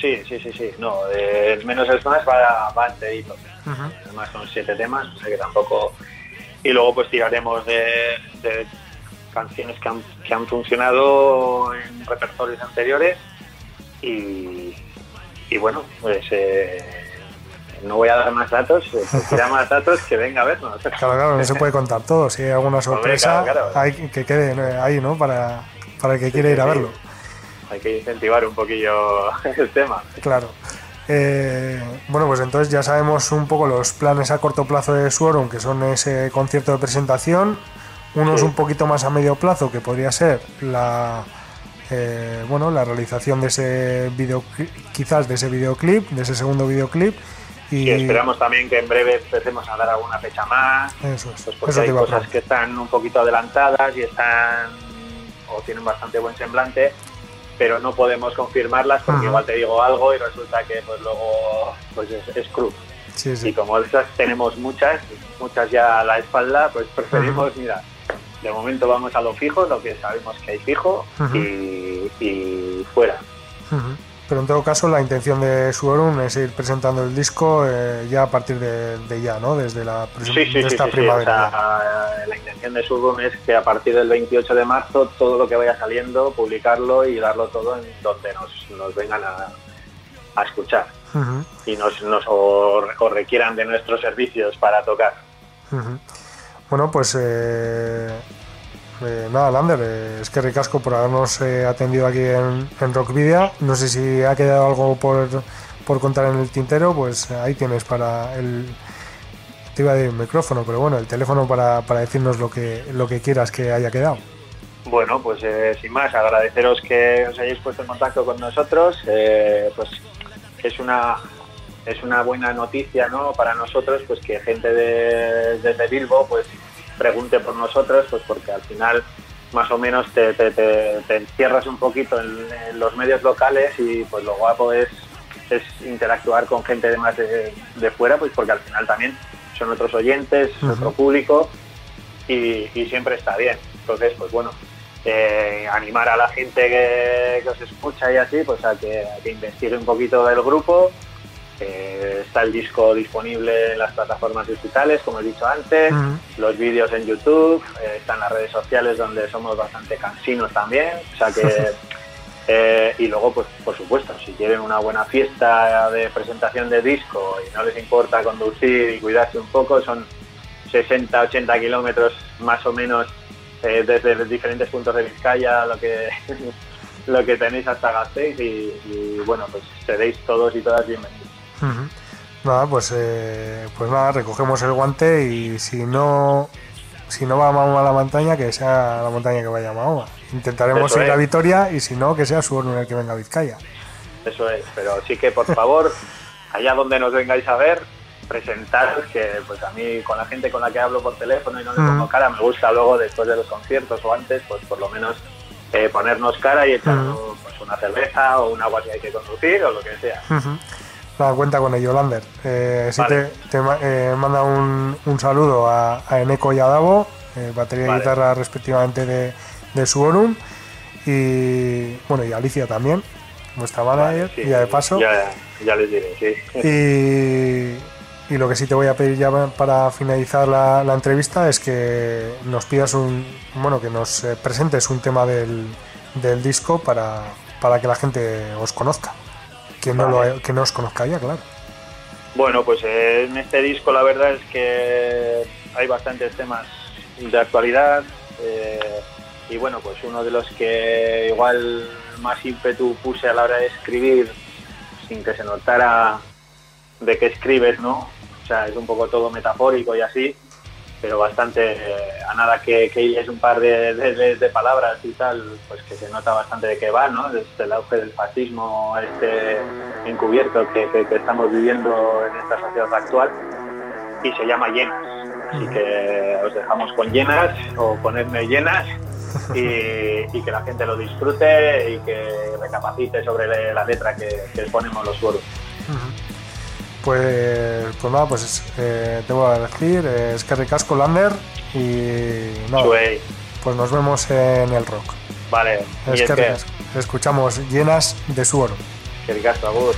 Sí, sí, sí, sí. No, de el menos es más va, va enterito. Además son siete temas, o sea que tampoco... Y luego pues tiraremos de, de canciones que han, que han funcionado en repertorios anteriores y, y bueno, pues eh, no voy a dar más datos, eh, si quiera más datos que venga a vernos. Claro, claro, no se puede contar todo. Si hay alguna sorpresa, claro, claro. hay que quede eh, ahí, ¿no? Para, para el que quiera ir a sí. verlo. Hay que incentivar un poquillo el tema. Claro. Eh, bueno, pues entonces ya sabemos un poco los planes a corto plazo de Suorum, que son ese concierto de presentación, unos Sí. un poquito más a medio plazo, que podría ser la eh, bueno la realización de ese video, quizás de ese videoclip, de ese segundo videoclip. Y Y esperamos también que en breve empecemos a dar alguna fecha más, eso es, pues porque eso te hay cosas que están un poquito adelantadas y están o tienen bastante buen semblante, pero no podemos confirmarlas porque Ajá. igual te digo algo y resulta que pues luego pues es, es cruz. Sí, Y como esas tenemos muchas, muchas ya a la espalda, pues preferimos, mira, de momento vamos a lo fijo, lo que sabemos que hay fijo y, y fuera. Pero en todo caso, la intención de Suorum es ir presentando el disco eh, ya a partir de, de ya, ¿no? Desde la Sí, sí, de esta sí, sí. O primavera. sea, la intención de Surbum es que a partir del 28 de marzo todo lo que vaya saliendo, publicarlo y darlo todo en donde nos, nos vengan a, a escuchar y nos, nos o, o requieran de nuestros servicios para tocar. Bueno, pues eh, eh, nada, Lander, eh, es que ricasco por habernos eh, atendido aquí en, en Rockvidia. No sé si ha quedado algo por, por contar en el tintero, pues ahí tienes para el. Te iba a micrófono, pero bueno, el teléfono para, para decirnos lo que, lo que quieras que haya quedado. Bueno, pues sin más, agradeceros que os hayáis puesto en contacto con nosotros. pues es una es una buena noticia, ¿no? Para nosotros, pues que gente de, desde Bilbo, pues pregunte por nosotros, pues porque al final más o menos te, te- te- te encierras un poquito en, en los medios locales y pues lo guapo es, es interactuar con gente de más de, de fuera, pues porque al final también son otros oyentes, es Ujú. otro público y, y siempre está bien. Entonces, pues bueno, eh, animar a la gente que, que os escucha y así, pues a que, a que investigue un poquito del grupo. Eh, está el disco disponible en las plataformas digitales, como he dicho antes, los vídeos en YouTube, eh, están las redes sociales donde somos bastante cansinos también, o sea que... eh, y luego, pues por supuesto, si quieren una buena fiesta de presentación de disco y no les importa conducir y cuidarse un poco, son 60, 80 kilómetros más o menos desde diferentes puntos de Vizcaya, lo que lo que tenéis hasta Gasteiz y, y, bueno, pues seréis todos y todas bienvenidos. Nada, pues, eh, pues nada, recogemos el guante y si no si no va a Mahoma a la montaña, que sea la montaña que vaya a Mahoma. Intentaremos Eso ir a es. Vitoria y si no, que sea Suorno el que venga a Vizcaya. Eso es, pero sí que por favor, allá donde nos vengáis a ver, presentaros que pues a mí con la gente con la que hablo por teléfono y no le pongo cara, me gusta luego después de los conciertos o antes, pues por lo menos eh, ponernos cara y echarnos pues, una cerveza o un agua si hay que conducir o lo que sea. Nada, cuenta con ello, Lander. Eh, sí Vale. te, eh, manda un, un saludo a, a Eneco y a Davo, eh, batería y Vale. guitarra respectivamente de, de Suorum, y bueno, y Alicia también, nuestra manager, Sí, y ya de paso. Ya, ya les diré, sí. Y, Y lo que sí te voy a pedir ya para finalizar la, la entrevista es que nos pidas un, bueno, que nos eh, presentes un tema del, del disco para, para que la gente os conozca. Que no, lo, que no os conozca ya, claro. Bueno, pues en este disco la verdad es que hay bastantes temas de actualidad eh, y bueno, pues uno de los que igual más ímpetu puse a la hora de escribir sin que se notara de qué escribes, ¿no? O sea, es un poco todo metafórico y así, pero bastante, eh, a nada que, que hiles un par de, de- palabras y tal, pues que se nota bastante de qué va, ¿no? Desde el auge del fascismo este encubierto que, que- que estamos viviendo en esta sociedad actual y se llama Llenas. Así que os dejamos con Llenas o ponerme Llenas y, y que la gente lo disfrute y que recapacite sobre la letra que, que ponemos los foros. Pues, pues nada, pues eh, te voy a decir, eh, es que ricasco Lander y nada, pues nos vemos en el rock. Vale, y Es que que, escuchamos llenas de su oro. que ricasco,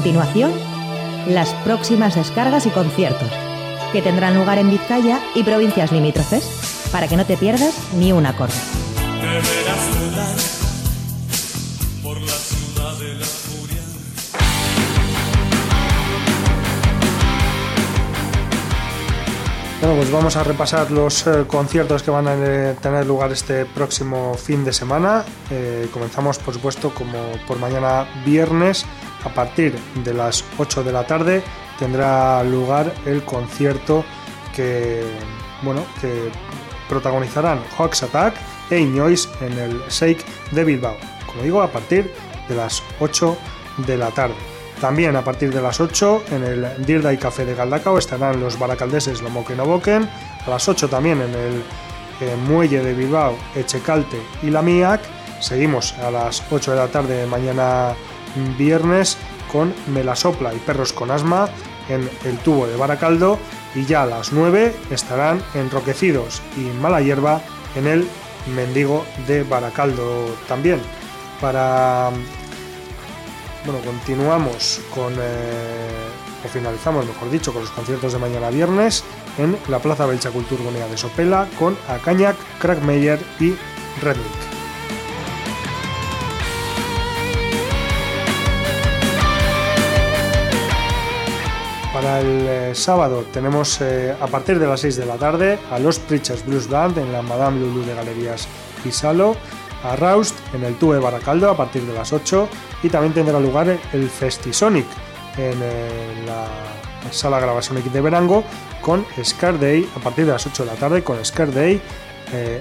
continuación, las próximas descargas y conciertos, que tendrán lugar en Vizcaya y provincias limítrofes, para que no te pierdas ni un acorde. Bueno, pues vamos a repasar los eh, conciertos que van a eh, tener lugar este próximo fin de semana. Eh, comenzamos, por supuesto, como por mañana viernes, a partir de las 8 de la tarde tendrá lugar el concierto que, bueno, que protagonizarán Hawks Attack e Iñois en el Shake de Bilbao. Como digo, a partir de las 8 de la tarde. También a partir de las 8 en el Dirda y Café de Galdacao estarán los baracaldeses Lomoque no Boquen. A las 8 también en el eh, Muelle de Bilbao, Echecalte y La Miac. Seguimos a las 8 de la tarde mañana viernes con Melasopla y Perros con Asma en el tubo de Baracaldo y ya a las 9 estarán enroquecidos y Mala Hierba en el Mendigo de Baracaldo también. Para bueno, continuamos con eh, o finalizamos, mejor dicho, con los conciertos de mañana viernes en la Plaza Belcha Culturgonea de Sopela con Acañac, Crackmeyer y Rednick. Para el eh, sábado. Tenemos eh, a partir de las 6 de la tarde a los Preachers Blues Band en la Madame Lulu de Galerías Pisalo, a Raust en el Tube Baracaldo a partir de las 8 y también tendrá lugar el Festisonic en eh, la sala Gravasonic de Verango con Scar Day a partir de las 8 de la tarde con Scar Day,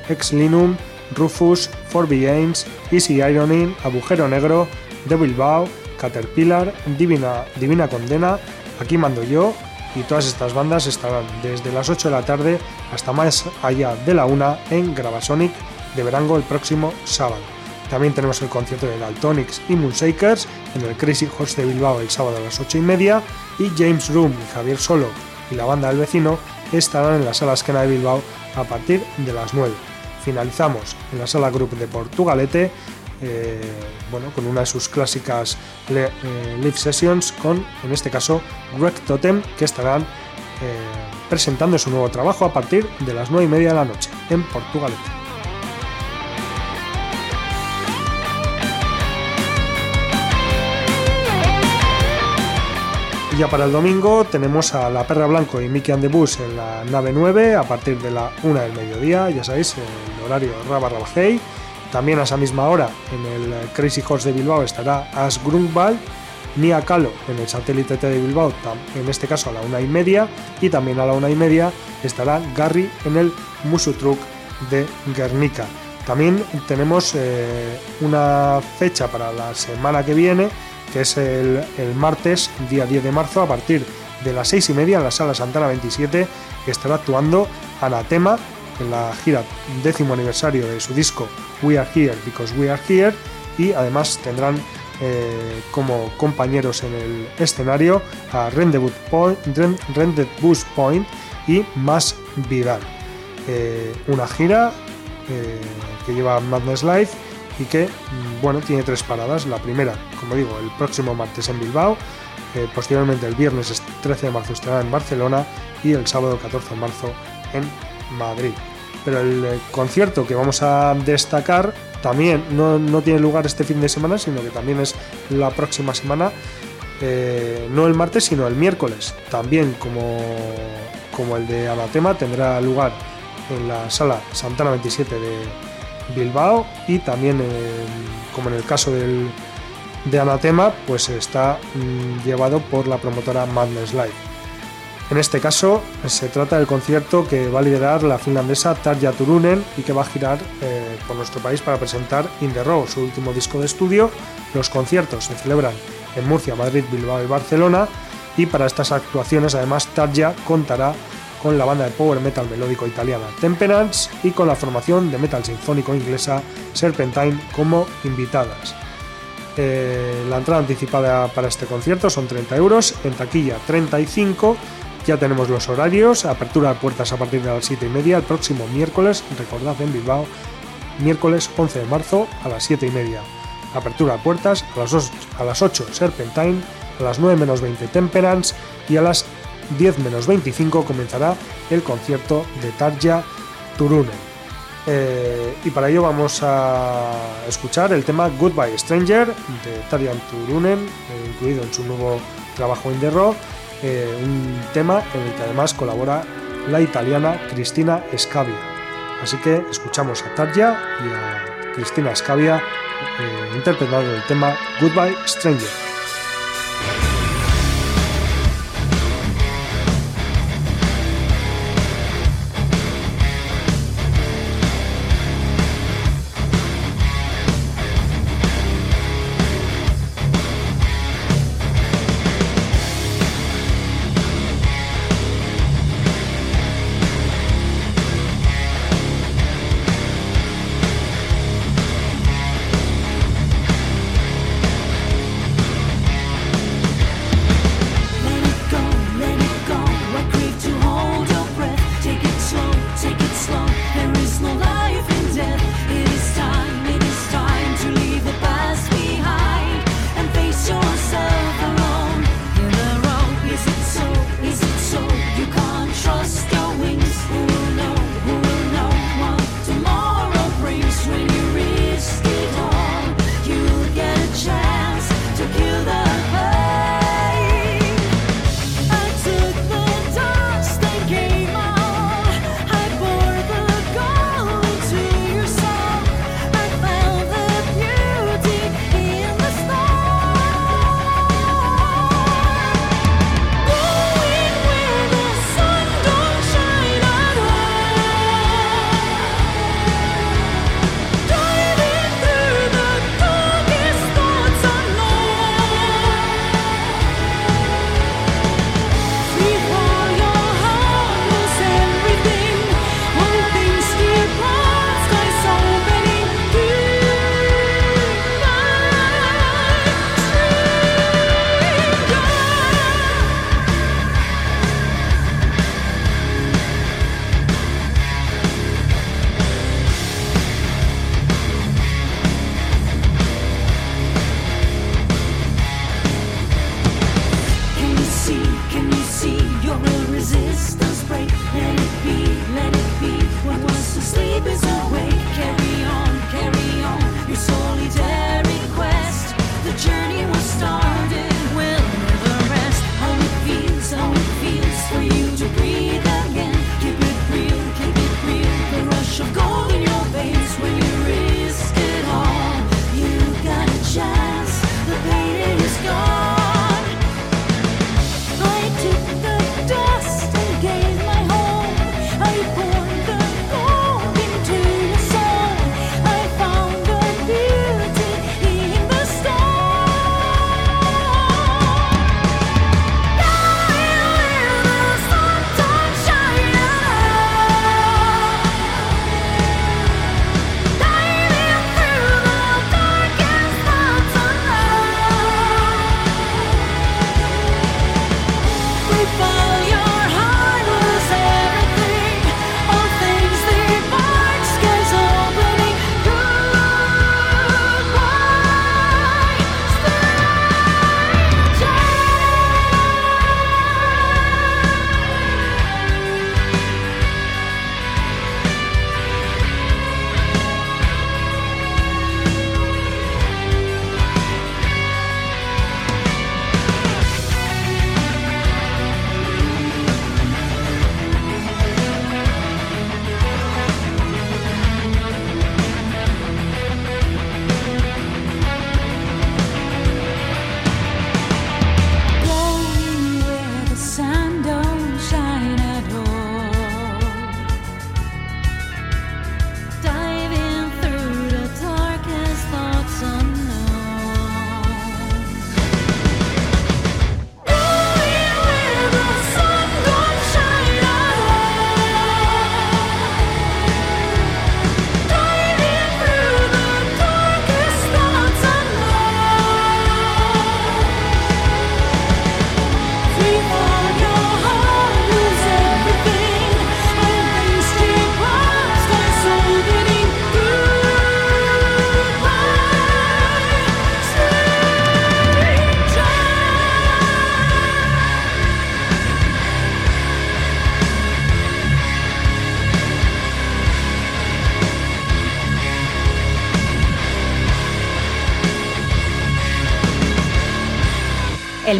Ex Linum, Rufus, Forby Games, Easy Ironing, Agujero Negro, The Bilbao, Caterpillar, Divina, Divina Condena, Aquí Mando Yo y todas estas bandas estarán desde las 8 de la tarde hasta más allá de la 1 en Gravasonic de Verango el próximo sábado. También tenemos el concierto de Daltonics y Moonshakers en el Crazy Horse de Bilbao el sábado a las 8 y media y James Room y Javier Solo y la banda del vecino estarán en la sala Esquena de Bilbao a partir de las 9. Finalizamos en la sala Group de Portugalete eh, bueno, con una de sus clásicas le- eh, live sessions con, en este caso, Greg Totem, que estarán eh, presentando su nuevo trabajo a partir de las 9 y media de la noche en Portugalete. Ya para el domingo tenemos a La Perra Blanco y Mickey and the Bus en la nave 9 a partir de la 1 del mediodía, ya sabéis, el horario Raba Rabajei. También a esa misma hora en el Crazy Horse de Bilbao estará As Grunwald, Nia Calo en el satélite T de Bilbao, en este caso a la una y media, y también a la una y media estará Gary en el Musutruc de Guernica. También tenemos eh, una fecha para la semana que viene, que es el, el martes, día 10 de marzo, a partir de las 6 y media en la sala Santana 27, que estará actuando Anatema en la gira décimo aniversario de su disco We Are Here Because We Are Here y además tendrán eh, como compañeros en el escenario a Rendezvous Point, Ren- Rendezvous Point y Más Vidal. Eh, una gira eh, que lleva Madness Live y que mm, bueno tiene tres paradas. La primera, como digo, el próximo martes en Bilbao, eh, posteriormente el viernes 13 de marzo estará en Barcelona y el sábado 14 de marzo en Madrid. Pero el eh, concierto que vamos a destacar también no, no tiene lugar este fin de semana, sino que también es la próxima semana, eh, no el martes, sino el miércoles. También como, como el de Anatema tendrá lugar en la sala Santana 27 de Bilbao y también como en el caso del, de Anatema, pues está mm, llevado por la promotora Madness Live. En este caso, se trata del concierto que va a liderar la finlandesa Tarja Turunen y que va a girar eh, por nuestro país para presentar In the Row, su último disco de estudio. Los conciertos se celebran en Murcia, Madrid, Bilbao y Barcelona. Y para estas actuaciones, además, Tarja contará con la banda de power metal melódico italiana Temperance y con la formación de metal sinfónico inglesa Serpentine como invitadas. Eh, la entrada anticipada para este concierto son 30 euros, en taquilla 35. Ya tenemos los horarios, apertura de puertas a partir de las 7 y media el próximo miércoles, recordad en Bilbao, miércoles 11 de marzo a las 7 y media. Apertura de puertas a las, 8, a las 8 Serpentine, a las 9 menos 20 Temperance y a las 10 menos 25 comenzará el concierto de Tarja Turunen. Eh, y para ello vamos a escuchar el tema Goodbye Stranger de Tarjan Turunen, eh, incluido en su nuevo trabajo In The Raw, eh, un tema en el que además colabora la italiana Cristina Scavia. Así que escuchamos a Tarja y a Cristina Scavia eh, interpretando el tema Goodbye Stranger.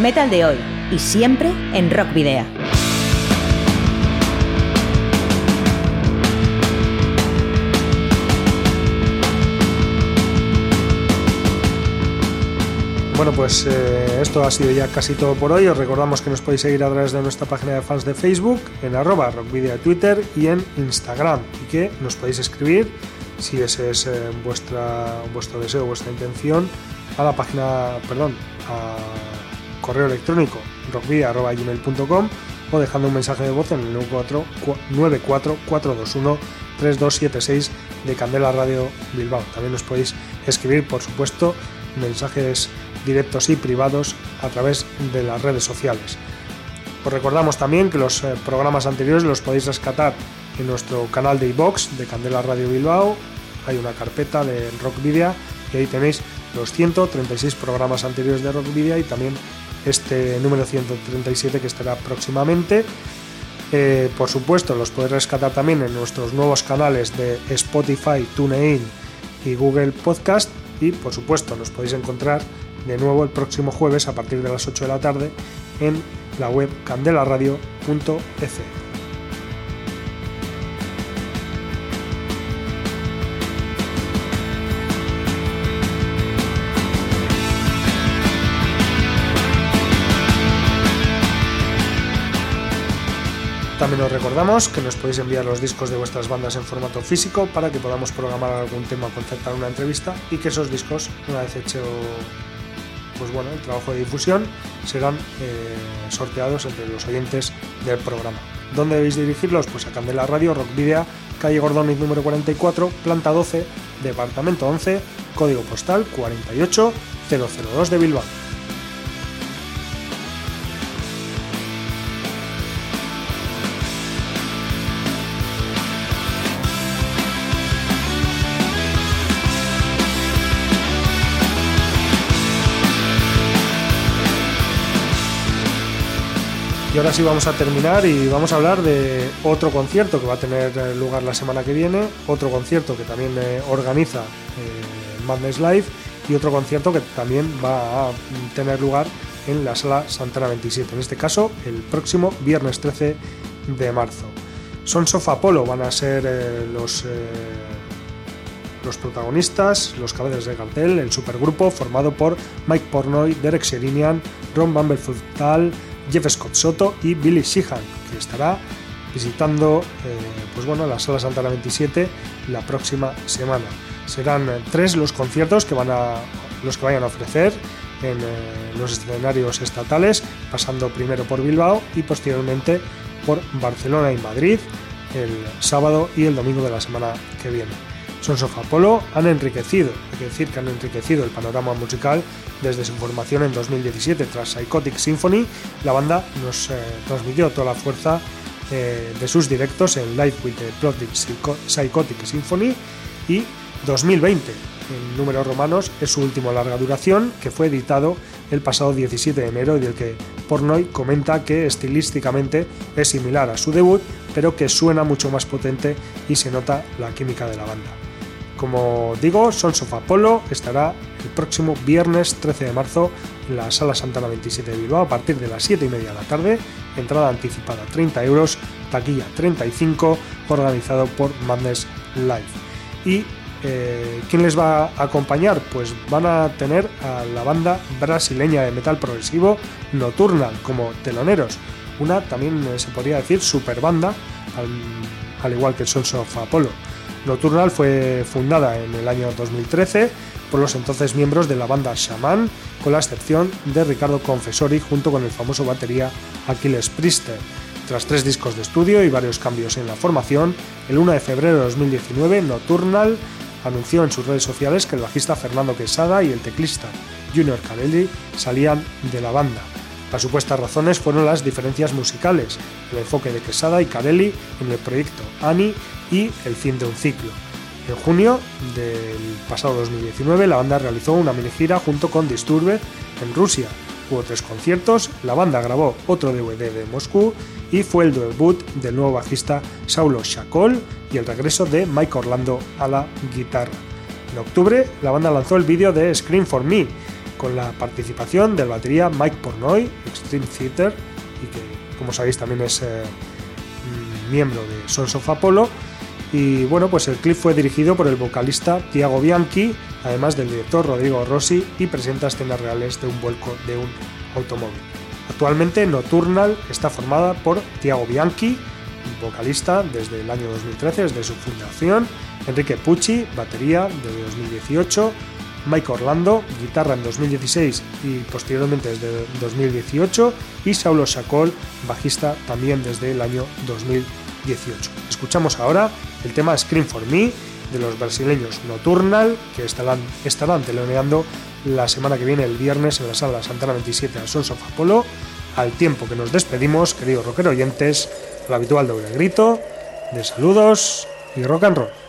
Metal de hoy y siempre en Rock Video. Bueno, pues eh, esto ha sido ya casi todo por hoy. Os recordamos que nos podéis seguir a través de nuestra página de fans de Facebook, en arroba rockvideo de Twitter y en Instagram. Y que nos podéis escribir, si ese es eh, vuestro deseo, vuestra intención, a la página, perdón, a correo electrónico rockvideo.gmail.com o dejando un mensaje de voz en el 944213276 de Candela Radio Bilbao. También nos podéis escribir, por supuesto, mensajes directos y privados a través de las redes sociales. Os recordamos también que los eh, programas anteriores los podéis rescatar en nuestro canal de iBox de Candela Radio Bilbao. Hay una carpeta de Rock Video y ahí tenéis los 136 programas anteriores de Rock Video y también este número 137 que estará próximamente. Eh, por supuesto, los podéis rescatar también en nuestros nuevos canales de Spotify, TuneIn y Google Podcast. Y por supuesto, nos podéis encontrar de nuevo el próximo jueves a partir de las 8 de la tarde en la web candelaradio.f. También os recordamos que nos podéis enviar los discos de vuestras bandas en formato físico para que podamos programar algún tema o concertar una entrevista y que esos discos, una vez hecho pues bueno, el trabajo de difusión, serán eh, sorteados entre los oyentes del programa. ¿Dónde debéis dirigirlos? Pues a Candela Radio, Rock Video, calle Gordoniz número 44, planta 12, departamento 11, código postal 48002 de Bilbao. Y ahora sí vamos a terminar y vamos a hablar de otro concierto que va a tener eh, lugar la semana que viene, otro concierto que también eh, organiza eh, Madness Live y otro concierto que también va a tener lugar en la sala Santana 27, en este caso el próximo viernes 13 de marzo. Sons of Apollo van a ser los, los protagonistas, los cabezas de cartel, el supergrupo formado por Mike Pornoy, Derek Sherinian, Ron Bumblefoot Jeff Scott Soto y Billy Sheehan, que estará visitando eh, pues bueno, la sala Santana 27 la próxima semana. Serán eh, tres los conciertos que, van a, los que vayan a ofrecer en eh, los escenarios estatales, pasando primero por Bilbao y posteriormente por Barcelona y Madrid el sábado y el domingo de la semana que viene. Sons of Apollo han enriquecido, hay que decir que han enriquecido el panorama musical desde su formación en 2017 tras Psychotic Symphony. La banda nos eh, transmitió toda la fuerza eh, de sus directos en Live with the Psycho- Psychotic Symphony y 2020. En números romanos es su último larga duración que fue editado el pasado 17 de enero y del que Pornoy comenta que estilísticamente es similar a su debut, pero que suena mucho más potente y se nota la química de la banda. Como digo, Sons of Apollo estará el próximo viernes 13 de marzo en la Sala Santana 27 de Bilbao a partir de las 7 y media de la tarde. Entrada anticipada 30 euros, taquilla 35, organizado por Madness Live. Y eh, ¿quién les va a acompañar? Pues van a tener a la banda brasileña de metal progresivo Nocturnal como teloneros. Una también eh, se podría decir super banda, al, al igual que Sons of Apollo. Nocturnal fue fundada en el año 2013 por los entonces miembros de la banda Shaman, con la excepción de Ricardo Confessori junto con el famoso batería Aquiles Priester. Tras tres discos de estudio y varios cambios en la formación, el 1 de febrero de 2019 Nocturnal anunció en sus redes sociales que el bajista Fernando Quesada y el teclista Junior Carelli salían de la banda. Las supuestas razones fueron las diferencias musicales, el enfoque de Quesada y Carelli en el proyecto Ani y el fin de un ciclo. En junio del pasado 2019 la banda realizó una mini gira junto con Disturbed en Rusia. Hubo tres conciertos, la banda grabó otro DVD de Moscú y fue el debut del nuevo bajista Saulo Shakol y el regreso de Mike Orlando a la guitarra. En octubre la banda lanzó el vídeo de Scream for Me, con la participación del batería Mike Pornoy, Extreme Theater, y que, como sabéis, también es eh, miembro de Sons of Apollo. Y bueno, pues el clip fue dirigido por el vocalista Tiago Bianchi, además del director Rodrigo Rossi, y presenta escenas reales de un vuelco de un automóvil. Actualmente Nocturnal está formada por Tiago Bianchi, vocalista desde el año 2013, desde su fundación, Enrique Pucci, batería desde 2018, Mike Orlando, guitarra en 2016 y posteriormente desde 2018, y Saulo Sacol, bajista también desde el año 2018. Escuchamos ahora el tema Scream for Me de los brasileños Nocturnal, que estarán, estarán teloneando la semana que viene, el viernes, en la sala Santana 27 al Sons of. Al tiempo que nos despedimos, queridos rockero oyentes, el habitual doble grito de saludos y rock and roll.